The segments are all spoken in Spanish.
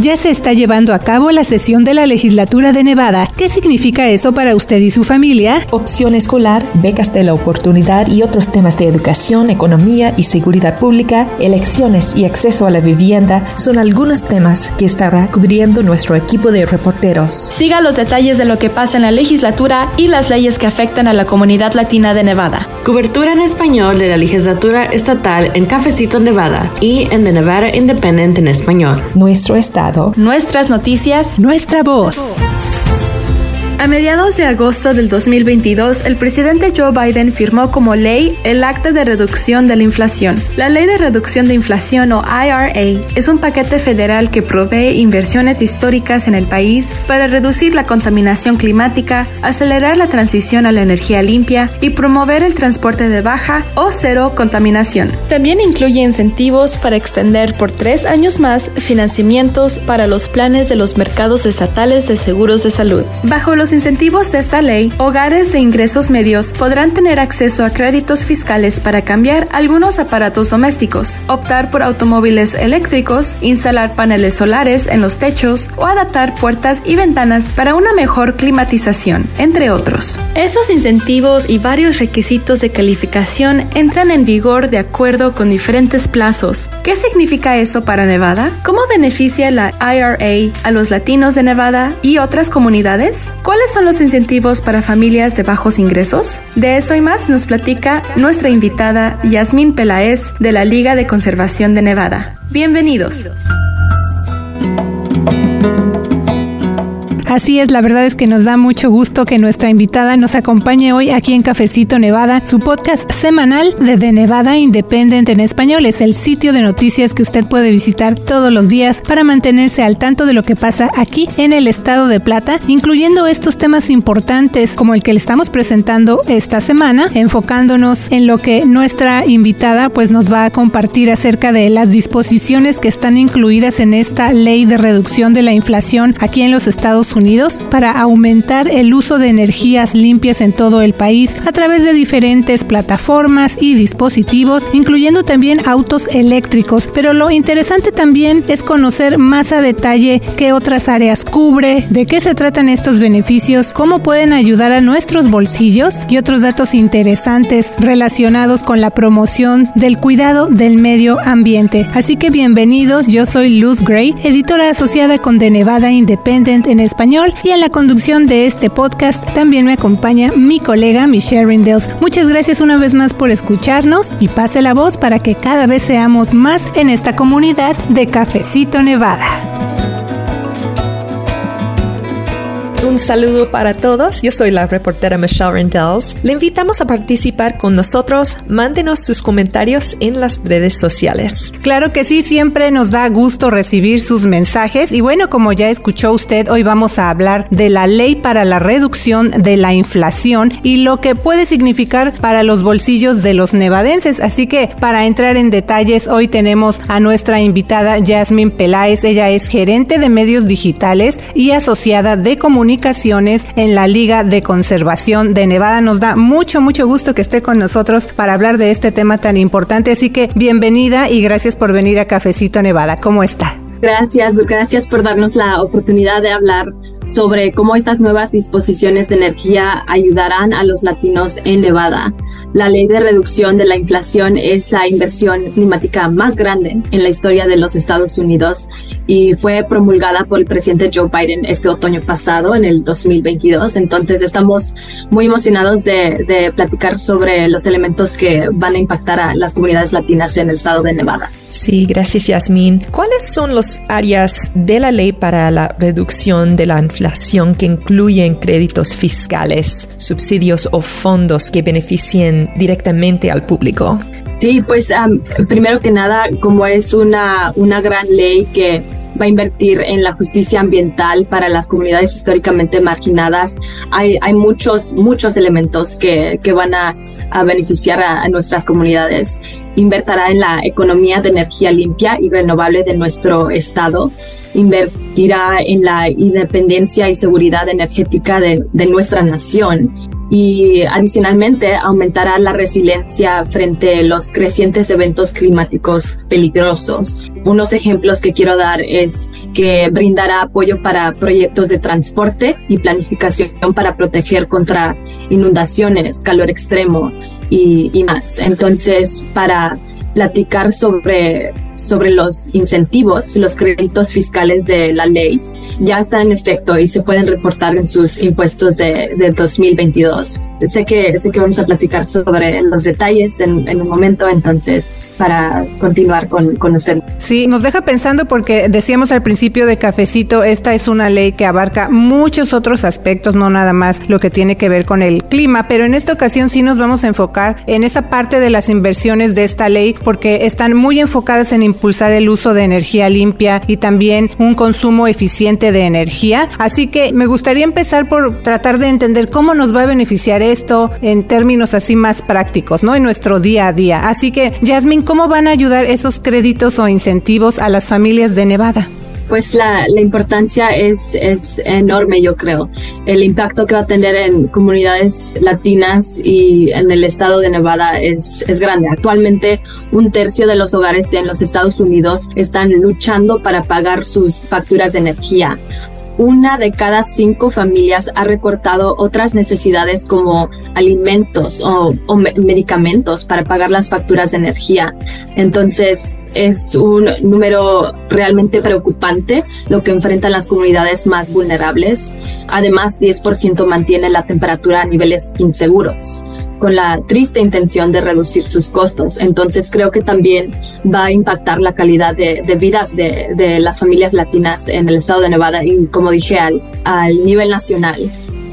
Ya se está llevando a cabo la sesión de la legislatura de Nevada. ¿Qué significa eso para usted y su familia? Opción escolar, becas de la oportunidad y otros temas de educación, economía y seguridad pública, elecciones y acceso a la vivienda son algunos temas que estará cubriendo nuestro equipo de reporteros. Siga los detalles de lo que pasa en la legislatura y las leyes que afectan a la comunidad latina de Nevada. Cobertura en español de la legislatura estatal en Cafecito Nevada y en The Nevada Independent en español. Nuestro estado. Nuestras noticias. Nuestra voz. A mediados de agosto del 2022, el presidente Joe Biden firmó como ley el Acta de Reducción de la Inflación. La Ley de Reducción de Inflación o IRA es un paquete federal que provee inversiones históricas en el país para reducir la contaminación climática, acelerar la transición a la energía limpia y promover el transporte de baja o cero contaminación. También incluye incentivos para extender por tres años más financiamientos para los planes de los mercados estatales de seguros de salud. Bajo los incentivos de esta ley, hogares de ingresos medios podrán tener acceso a créditos fiscales para cambiar algunos aparatos domésticos, optar por automóviles eléctricos, instalar paneles solares en los techos o adaptar puertas y ventanas para una mejor climatización, entre otros. Esos incentivos y varios requisitos de calificación entran en vigor de acuerdo con diferentes plazos. ¿Qué significa eso para Nevada? ¿Cómo beneficia la IRA a los latinos de Nevada y otras comunidades? ¿Cuáles son los incentivos para familias de bajos ingresos? De eso y más nos platica nuestra invitada Yasmín Pelaez de la Liga de Conservación de Nevada. Bienvenidos. Así es, la verdad es que nos da mucho gusto que nuestra invitada nos acompañe hoy aquí en Cafecito Nevada, su podcast semanal de The Nevada Independent en español. Es el sitio de noticias que usted puede visitar todos los días para mantenerse al tanto de lo que pasa aquí en el estado de Plata, incluyendo estos temas importantes como el que le estamos presentando esta semana, enfocándonos en lo que nuestra invitada pues nos va a compartir acerca de las disposiciones que están incluidas en esta ley de reducción de la inflación aquí en los Estados Unidos para aumentar el uso de energías limpias en todo el país a través de diferentes plataformas y dispositivos, incluyendo también autos eléctricos. Pero lo interesante también es conocer más a detalle qué otras áreas cubre, de qué se tratan estos beneficios, cómo pueden ayudar a nuestros bolsillos y otros datos interesantes relacionados con la promoción del cuidado del medio ambiente. Así que bienvenidos, yo soy Luz Gray, editora asociada con The Nevada Independent en español y en la conducción de este podcast también me acompaña mi colega Michelle Rindels. Muchas gracias una vez más por escucharnos y pase la voz para que cada vez seamos más en esta comunidad de Cafecito Nevada. Un saludo para todos. Yo soy la reportera Michelle Rendells. Le invitamos a participar con nosotros. Mándenos sus comentarios en las redes sociales. Claro que sí, siempre nos da gusto recibir sus mensajes. Y bueno, como ya escuchó usted, hoy vamos a hablar de la ley para la reducción de la inflación y lo que puede significar para los bolsillos de los nevadenses. Así que para entrar en detalles, hoy tenemos a nuestra invitada Jasmine Peláez. Ella es gerente de medios digitales y asociada de comunicación en la Liga de Conservación de Nevada. Nos da mucho, mucho gusto que esté con nosotros para hablar de este tema tan importante. Así que bienvenida y gracias por venir a Cafecito Nevada. ¿Cómo está? Gracias, gracias por darnos la oportunidad de hablar sobre cómo estas nuevas disposiciones de energía ayudarán a los latinos en Nevada. La ley de reducción de la inflación es la inversión climática más grande en la historia de los Estados Unidos y fue promulgada por el presidente Joe Biden este otoño pasado, en el 2022. Entonces estamos muy emocionados de, de platicar sobre los elementos que van a impactar a las comunidades latinas en el estado de Nevada. Sí, gracias Yasmin. ¿Cuáles son las áreas de la ley para la reducción de la inflación que incluyen créditos fiscales, subsidios o fondos que beneficien directamente al público? Sí, pues primero que nada, como es una, una gran ley que va a invertir en la justicia ambiental para las comunidades históricamente marginadas, hay, hay muchos, muchos elementos que, que van a, a beneficiar a, a, nuestras comunidades. Invertirá en la economía de energía limpia y renovable de nuestro estado. Invertirá en la independencia y seguridad energética de, de nuestra nación y adicionalmente aumentará la resiliencia frente a los crecientes eventos climáticos peligrosos. Unos ejemplos que quiero dar es que brindará apoyo para proyectos de transporte y planificación para proteger contra inundaciones, calor extremo y, y más. Entonces, para platicar sobre, sobre los incentivos, los créditos fiscales de la ley, ya están en efecto y se pueden reportar en sus impuestos de, de 2022. Sé que, sé que vamos a platicar sobre los detalles en, en un momento, entonces, para continuar con, con usted. Sí, nos deja pensando porque decíamos al principio de Cafecito, esta es una ley que abarca muchos otros aspectos, no nada más lo que tiene que ver con el clima, pero en esta ocasión sí nos vamos a enfocar en esa parte de las inversiones de esta ley porque están muy enfocadas en impulsar el uso de energía limpia y también un consumo eficiente de energía. Así que me gustaría empezar por tratar de entender cómo nos va a beneficiar esto en términos así más prácticos, ¿no? En nuestro día a día. Así que, Jasmine, ¿cómo van a ayudar esos créditos o incentivos a las familias de Nevada? Pues la, la, importancia es, es enorme, yo creo. El impacto que va a tener en comunidades latinas y en el estado de Nevada es, es grande. Actualmente, un tercio de los hogares en los Estados Unidos están luchando para pagar sus facturas de energía una de cada cinco familias ha recortado otras necesidades como alimentos o, medicamentos para pagar las facturas de energía. Entonces es un número realmente preocupante lo que enfrentan las comunidades más vulnerables. Además, 10% mantiene la temperatura a niveles inseguros con la triste intención de reducir sus costos. Entonces creo que también va a impactar la calidad de, de vidas de, las familias latinas en el estado de Nevada y como dije al, al nivel nacional.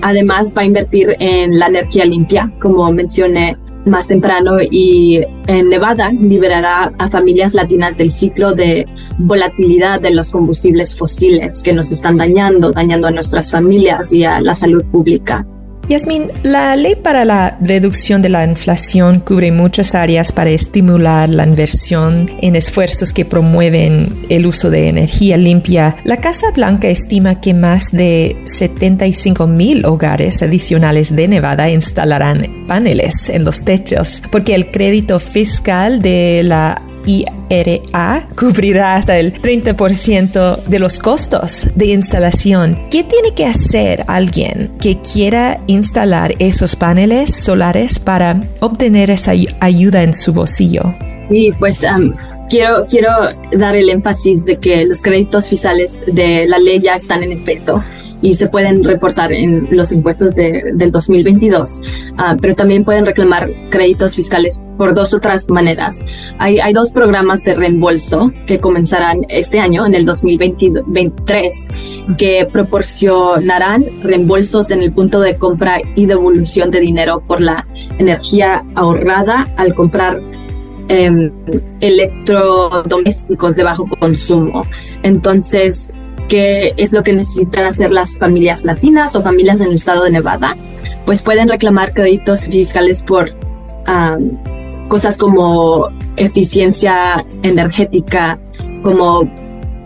Además va a invertir en la energía limpia, como mencioné más temprano y en Nevada liberará a familias latinas del ciclo de volatilidad de los combustibles fósiles que nos están dañando, dañando a nuestras familias y a la salud pública. Yasmin, la ley para la reducción de la inflación cubre muchas áreas para estimular la inversión en esfuerzos que promueven el uso de energía limpia. La Casa Blanca estima que más de 75 mil hogares adicionales de Nevada instalarán paneles en los techos, porque el crédito fiscal de la IRA cubrirá hasta el 30% de los costos de instalación. ¿Qué tiene que hacer alguien que quiera instalar esos paneles solares para obtener esa ayuda en su bolsillo? Sí, pues um, quiero, quiero dar el énfasis de que los créditos fiscales de la ley ya están en efecto y se pueden reportar en los impuestos de, del 2022, uh, ah, pero también pueden reclamar créditos fiscales por dos otras maneras. Hay, hay dos programas de reembolso que comenzarán este año, en el 2023, que proporcionarán reembolsos en el punto de compra y devolución de dinero por la energía ahorrada al comprar eh, electrodomésticos de bajo consumo. Entonces, qué es lo que necesitan hacer las familias latinas o familias en el estado de Nevada, pues pueden reclamar créditos fiscales por cosas como eficiencia energética, como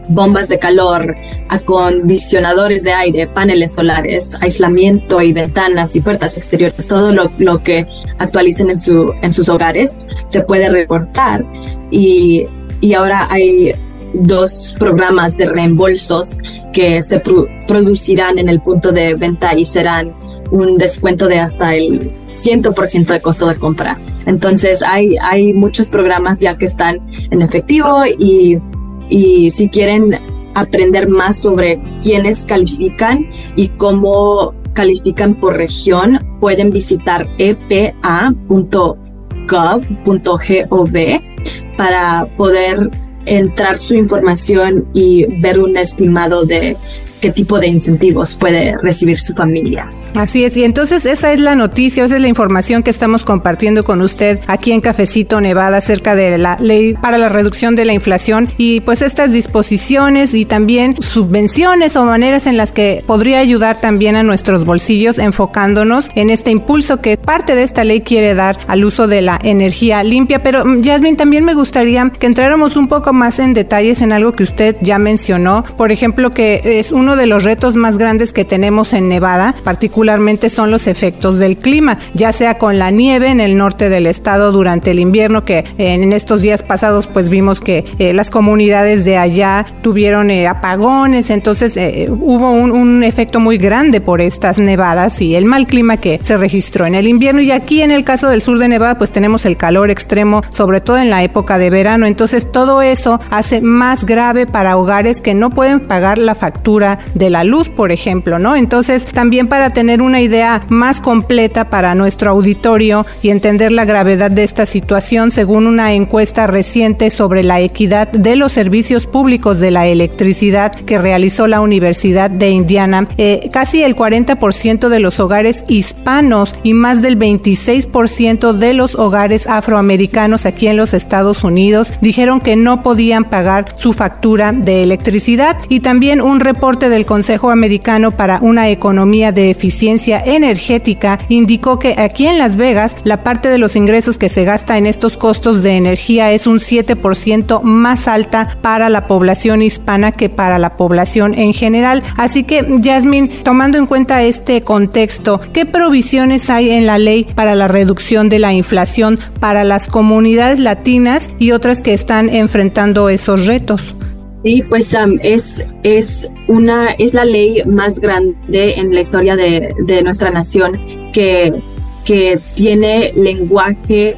bombas de calor, acondicionadores de aire, paneles solares, aislamiento y ventanas y puertas exteriores, todo lo, lo que actualicen en, su, en sus hogares se puede reportar. Y, y ahora hay dos programas de reembolsos que se producirán en el punto de venta y serán un descuento de hasta el 100% de costo de compra. Entonces hay, hay muchos programas ya que están en efectivo y, y si quieren aprender más sobre quiénes califican y cómo califican por región, pueden visitar epa.gov.gov para poder entrar su información y ver un estimado de qué tipo de incentivos puede recibir su familia. Así es, y entonces esa es la noticia, esa es la información que estamos compartiendo con usted aquí en Cafecito Nevada acerca de la ley para la reducción de la inflación y pues estas disposiciones y también subvenciones o maneras en las que podría ayudar también a nuestros bolsillos enfocándonos en este impulso que parte de esta ley quiere dar al uso de la energía limpia. Pero mm, Jasmine, también me gustaría que entráramos un poco más en detalles en algo que usted ya mencionó, por ejemplo, que es uno uno de los retos más grandes que tenemos en Nevada, particularmente son los efectos del clima, ya sea con la nieve en el norte del estado durante el invierno, que en estos días pasados pues vimos que eh, las comunidades de allá tuvieron eh, apagones, entonces eh, hubo un, un efecto muy grande por estas nevadas y el mal clima que se registró en el invierno. Y aquí en el caso del sur de Nevada pues tenemos el calor extremo, sobre todo en la época de verano, entonces todo eso hace más grave para hogares que no pueden pagar la factura de la luz, por ejemplo, ¿no? Entonces, también para tener una idea más completa para nuestro auditorio y entender la gravedad de esta situación, según una encuesta reciente sobre la equidad de los servicios públicos de la electricidad que realizó la Universidad de Indiana, eh, casi el 40% de los hogares hispanos y más del 26% de los hogares afroamericanos aquí en los Estados Unidos dijeron que no podían pagar su factura de electricidad y también un reporte del Consejo Americano para una Economía de Eficiencia Energética indicó que aquí en Las Vegas la parte de los ingresos que se gasta en estos costos de energía es un 7% más alta para la población hispana que para la población en general. Así que, Jasmine, tomando en cuenta este contexto, ¿qué provisiones hay en la ley para la reducción de la inflación para las comunidades latinas y otras que están enfrentando esos retos? Sí, pues es, es, una, es la ley más grande en la historia de, de nuestra nación que, que tiene lenguaje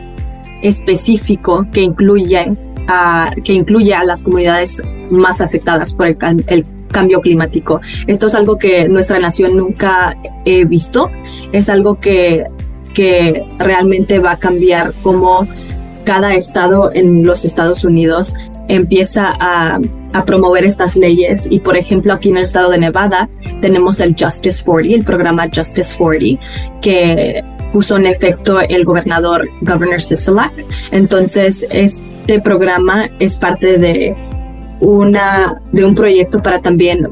específico que incluye, a, que incluye a las comunidades más afectadas por el, el cambio climático. Esto es algo que nuestra nación nunca he visto, es algo que, que realmente va a cambiar cómo cada estado en los Estados Unidos empieza a, promover estas leyes y por ejemplo aquí en el estado de Nevada tenemos el Justice 40, el programa Justice 40, que puso en efecto el gobernador Governor Sisolak. Entonces este programa es parte de una de un proyecto para también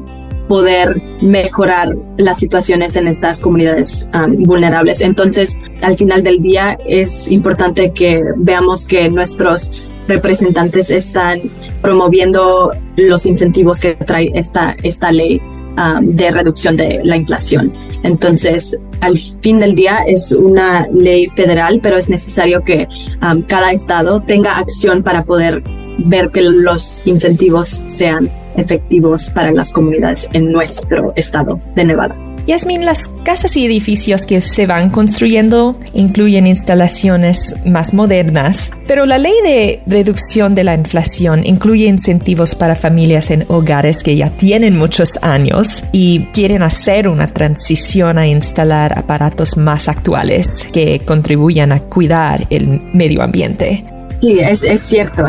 poder mejorar las situaciones en estas comunidades um, vulnerables. Entonces, al final del día es importante que veamos que nuestros representantes están promoviendo los incentivos que trae esta, esta ley um, de reducción de la inflación. Entonces, al fin del día es una ley federal, pero es necesario que um, cada estado tenga acción para poder ver que los incentivos sean efectivos para las comunidades en nuestro estado de Nevada. Yasmin, las casas y edificios que se van construyendo incluyen instalaciones más modernas, pero la ley de reducción de la inflación incluye incentivos para familias en hogares que ya tienen muchos años y quieren hacer una transición a instalar aparatos más actuales que contribuyan a cuidar el medio ambiente. Sí, es, cierto.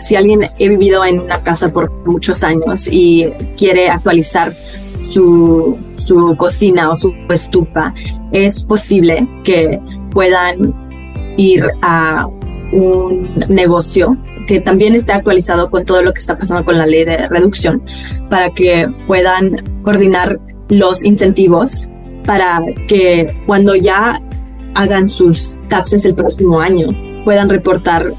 si alguien ha vivido en una casa por muchos años y quiere actualizar su, su cocina o su estufa, es posible que puedan ir a un negocio que también esté actualizado con todo lo que está pasando con la ley de reducción para que puedan coordinar los incentivos para que cuando ya hagan sus taxes el próximo año puedan reportar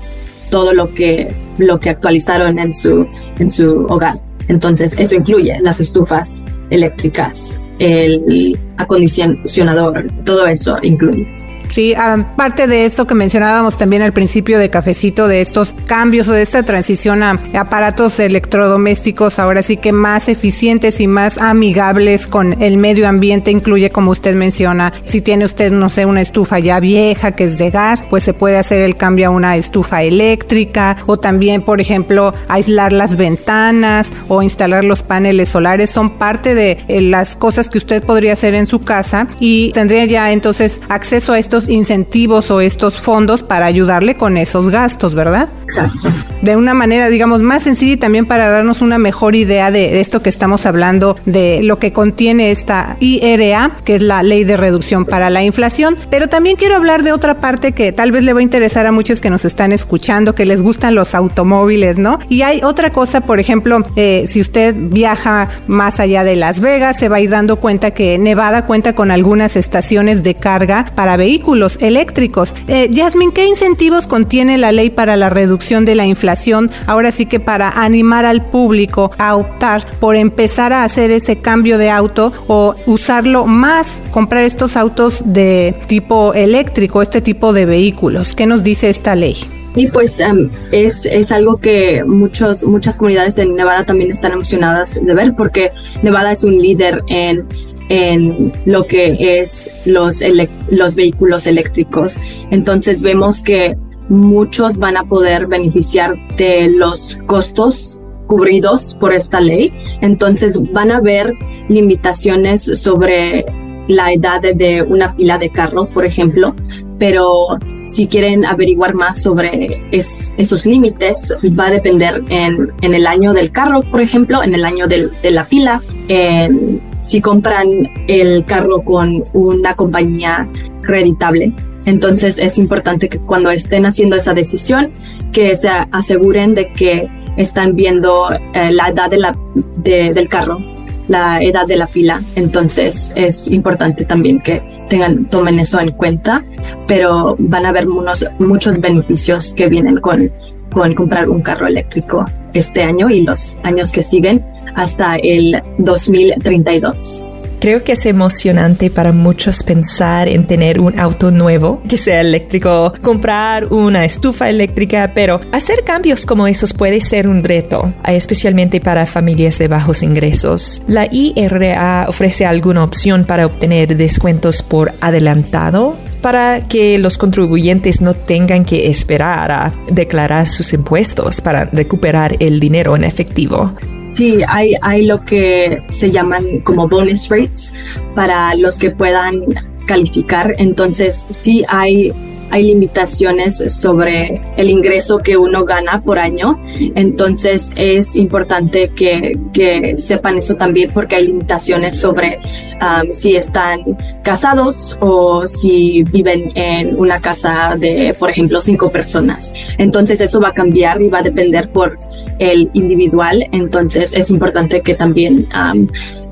todo lo que lo que actualizaron en su en su hogar. Entonces, eso incluye las estufas eléctricas, el acondicionador, todo eso incluye. Sí, aparte de eso que mencionábamos también al principio de Cafecito, de estos cambios o de esta transición a aparatos electrodomésticos, ahora sí que más eficientes y más amigables con el medio ambiente, incluye como usted menciona, si tiene usted, no sé, una estufa ya vieja que es de gas, pues se puede hacer el cambio a una estufa eléctrica o también, por ejemplo, aislar las ventanas o instalar los paneles solares, son parte de eh, las cosas que usted podría hacer en su casa y tendría ya entonces acceso a estos incentivos o estos fondos para ayudarle con esos gastos, ¿verdad? Exacto. De una manera, digamos, más sencilla y también para darnos una mejor idea de esto que estamos hablando, de lo que contiene esta IRA, que es la ley de reducción para la inflación. Pero también quiero hablar de otra parte que tal vez le va a interesar a muchos que nos están escuchando, que les gustan los automóviles, ¿no? Y hay otra cosa, por ejemplo, eh, si usted viaja más allá de Las Vegas, se va a ir dando cuenta que Nevada cuenta con algunas estaciones de carga para vehículos vehículos eléctricos. Eh, ¿qué incentivos contiene la ley para la reducción de la inflación? Ahora sí que para animar al público a optar por empezar a hacer ese cambio de auto o usarlo más, comprar estos autos de tipo eléctrico, este tipo de vehículos. ¿Qué nos dice esta ley? Y pues em, es, es, algo que muchos, muchas comunidades en Nevada también están emocionadas de ver porque Nevada es un líder en, en lo que es los, los vehículos eléctricos. Entonces vemos que muchos van a poder beneficiar de los costos cubridos por esta ley. Entonces van a haber limitaciones sobre la edad de una pila de carro, por ejemplo, pero si quieren averiguar más sobre esos límites, va a depender en, en, el año del carro, por ejemplo, en el año de la pila, en, si compran el carro con una compañía creditable. Entonces es importante que cuando estén haciendo esa decisión, que se aseguren de que están viendo eh, la edad del carro, la edad de la pila. Entonces es importante también que tengan, tomen eso en cuenta, pero van a haber unos, muchos beneficios que vienen con, con comprar un carro eléctrico este año y los años que siguen hasta el 2032. Creo que es emocionante para muchos pensar en tener un auto nuevo que sea eléctrico, comprar una estufa eléctrica, pero hacer cambios como esos puede ser un reto, especialmente para familias de bajos ingresos. ¿La IRA ofrece alguna opción para obtener descuentos por adelantado? Para que los contribuyentes no tengan que esperar a declarar sus impuestos para recuperar el dinero en efectivo. Sí, hay, hay lo que se llaman como bonus rates para los que puedan calificar. Entonces, sí hay hay limitaciones sobre el ingreso que uno gana por año. Entonces es importante que, que sepan eso también porque hay limitaciones sobre um, si están casados o si viven en una casa de, por ejemplo, cinco personas. Entonces eso va a cambiar y va a depender por el individual. Entonces es importante que también um,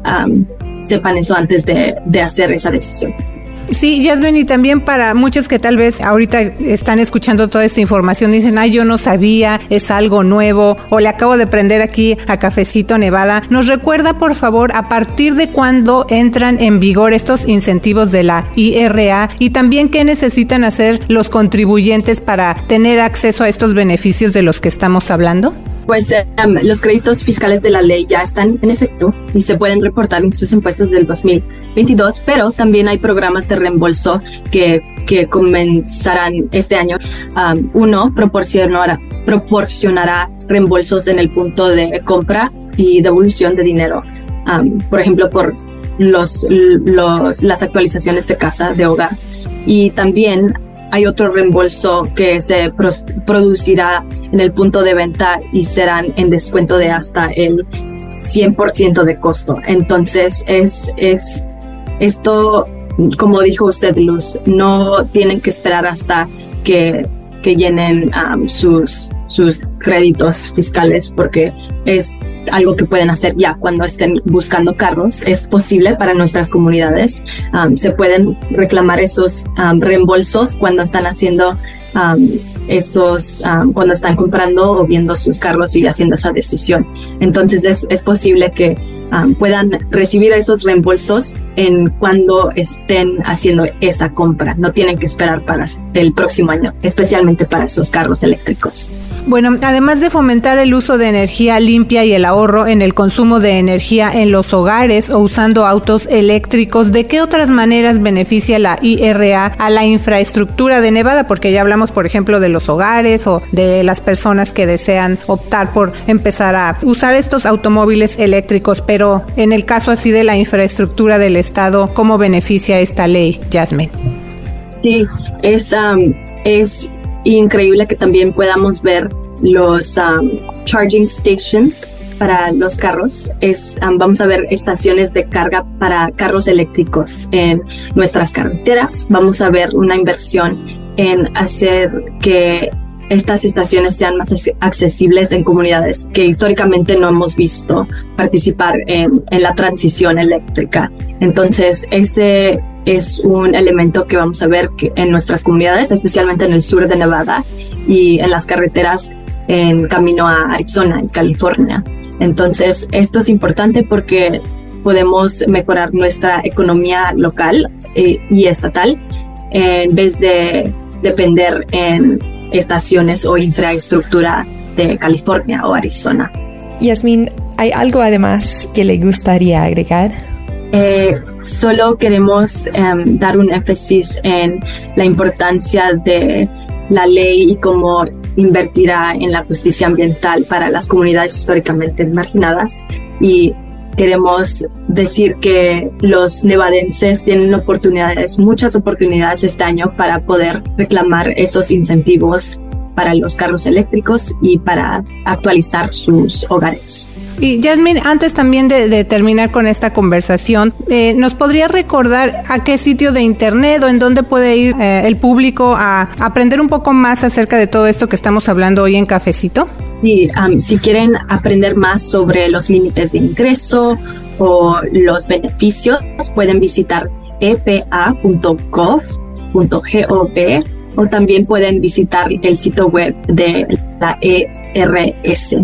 um, sepan eso antes de, de hacer esa decisión. Sí, Jasmine, y también para muchos que tal vez ahorita están escuchando toda esta información, dicen, ay, yo no sabía, es algo nuevo, o le acabo de prender aquí a Cafecito Nevada. ¿Nos recuerda, por favor, a partir de cuándo entran en vigor estos incentivos de la IRA y también qué necesitan hacer los contribuyentes para tener acceso a estos beneficios de los que estamos hablando? Pues em, los créditos fiscales de la ley ya están en efecto y se pueden reportar en sus impuestos del 2022, pero también hay programas de reembolso que, que comenzarán este año. uno proporcionará, proporcionará reembolsos en el punto de compra y devolución de dinero, por ejemplo, por los, los, las actualizaciones de casa, de hogar. Y también hay otro reembolso que se producirá en el punto de venta y serán en descuento de hasta el 100% de costo. Entonces, es, es esto, como dijo usted, Luz, no tienen que esperar hasta que, que llenen um, sus, sus créditos fiscales porque es algo que pueden hacer ya cuando estén buscando carros. Es posible para nuestras comunidades. Se pueden reclamar esos reembolsos cuando están haciendo esos, cuando están comprando o viendo sus carros y haciendo esa decisión. Entonces es, es posible que puedan recibir esos reembolsos en cuando estén haciendo esa compra. No tienen que esperar para el próximo año, especialmente para esos carros eléctricos. Bueno, además de fomentar el uso de energía limpia y el ahorro en el consumo de energía en los hogares o usando autos eléctricos, ¿de qué otras maneras beneficia la IRA a la infraestructura de Nevada? Porque ya hablamos, por ejemplo, de los hogares o de las personas que desean optar por empezar a usar estos automóviles eléctricos, pero en el caso así de la infraestructura del Estado, ¿cómo beneficia esta ley, Jasmine? Sí, es, es increíble que también podamos ver los um, charging stations para los carros. Es, um, vamos a ver estaciones de carga para carros eléctricos en nuestras carreteras. Vamos a ver una inversión en hacer que estas estaciones sean más accesibles en comunidades que históricamente no hemos visto participar en, la transición eléctrica. Entonces, ese es un elemento que vamos a ver en nuestras comunidades, especialmente en el sur de Nevada y en las carreteras en camino a Arizona y California. Entonces, esto es importante porque podemos mejorar nuestra economía local eh, y estatal en vez de depender en estaciones o infraestructura de California o Arizona. Yasmin, ¿hay algo además que le gustaría agregar? Eh, solo queremos em, dar un énfasis en la importancia de la ley y cómo invertirá en la justicia ambiental para las comunidades históricamente marginadas y queremos decir que los nevadenses tienen oportunidades, muchas oportunidades este año para poder reclamar esos incentivos para los carros eléctricos y para actualizar sus hogares. Y Jasmine, antes también de, terminar con esta conversación, eh, ¿nos podría recordar a qué sitio de internet o en dónde puede ir eh, el público a aprender un poco más acerca de todo esto que estamos hablando hoy en Cafecito? Sí, si quieren aprender más sobre los límites de ingreso o los beneficios, pueden visitar epa.gov.gov o también pueden visitar el sitio web de la ERS.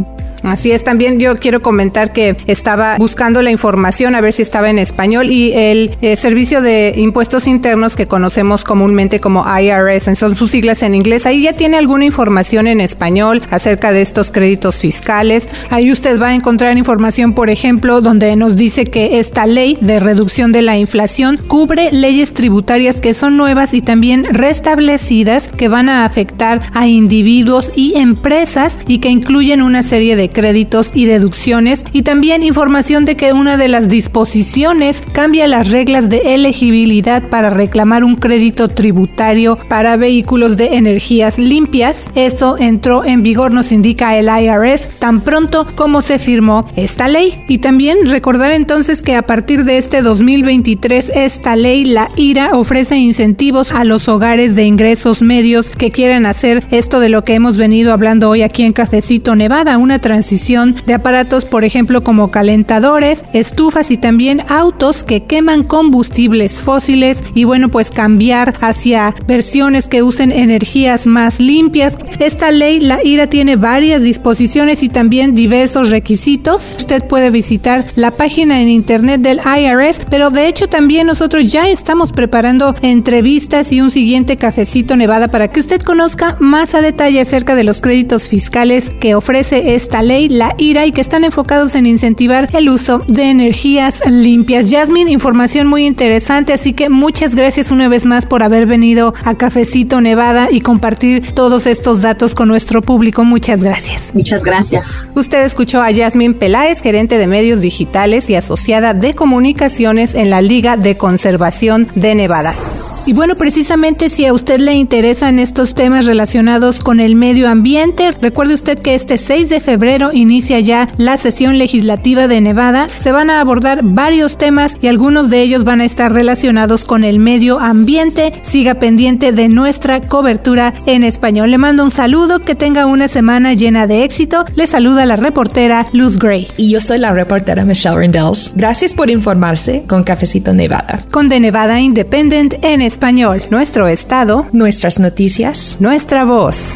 Así es, también yo quiero comentar que estaba buscando la información a ver si estaba en español y el eh, Servicio de Impuestos Internos que conocemos comúnmente como IRS, son sus siglas en inglés, ahí ya tiene alguna información en español acerca de estos créditos fiscales. Ahí usted va a encontrar información, por ejemplo, donde nos dice que esta ley de reducción de la inflación cubre leyes tributarias que son nuevas y también restablecidas que van a afectar a individuos y empresas y que incluyen una serie de créditos y deducciones y también información de que una de las disposiciones cambia las reglas de elegibilidad para reclamar un crédito tributario para vehículos de energías limpias. Eso entró en vigor, nos indica el IRS, tan pronto como se firmó esta ley. Y también recordar entonces que a partir de este 2023 esta ley, la IRA, ofrece incentivos a los hogares de ingresos medios que quieran hacer esto de lo que hemos venido hablando hoy aquí en Cafecito Nevada, una transición transición de aparatos, por ejemplo, como calentadores, estufas y también autos que queman combustibles fósiles y bueno, pues cambiar hacia versiones que usen energías más limpias. Esta ley, la IRA, tiene varias disposiciones y también diversos requisitos. Usted puede visitar la página en internet del IRS, pero de hecho también nosotros ya estamos preparando entrevistas y un siguiente cafecito Nevada para que usted conozca más a detalle acerca de los créditos fiscales que ofrece esta ley ley, la IRA, y que están enfocados en incentivar el uso de energías limpias. Jasmine, información muy interesante, así que muchas gracias una vez más por haber venido a Cafecito Nevada y compartir todos estos datos con nuestro público. Muchas gracias. Muchas gracias. Usted escuchó a Jasmine Peláez, gerente de medios digitales y asociada de comunicaciones en la Liga de Conservación de Nevada. Y bueno, precisamente si a usted le interesan estos temas relacionados con el medio ambiente, recuerde usted que este 6 de febrero inicia ya la sesión legislativa de Nevada. Se van a abordar varios temas y algunos de ellos van a estar relacionados con el medio ambiente. Siga pendiente de nuestra cobertura en español. Le mando un saludo, que tenga una semana llena de éxito. Le saluda la reportera Luz Gray. Y yo soy la reportera Michelle Rendells. Gracias por informarse con Cafecito Nevada. Con The Nevada Independent en español. Nuestro estado. Nuestras noticias. Nuestra voz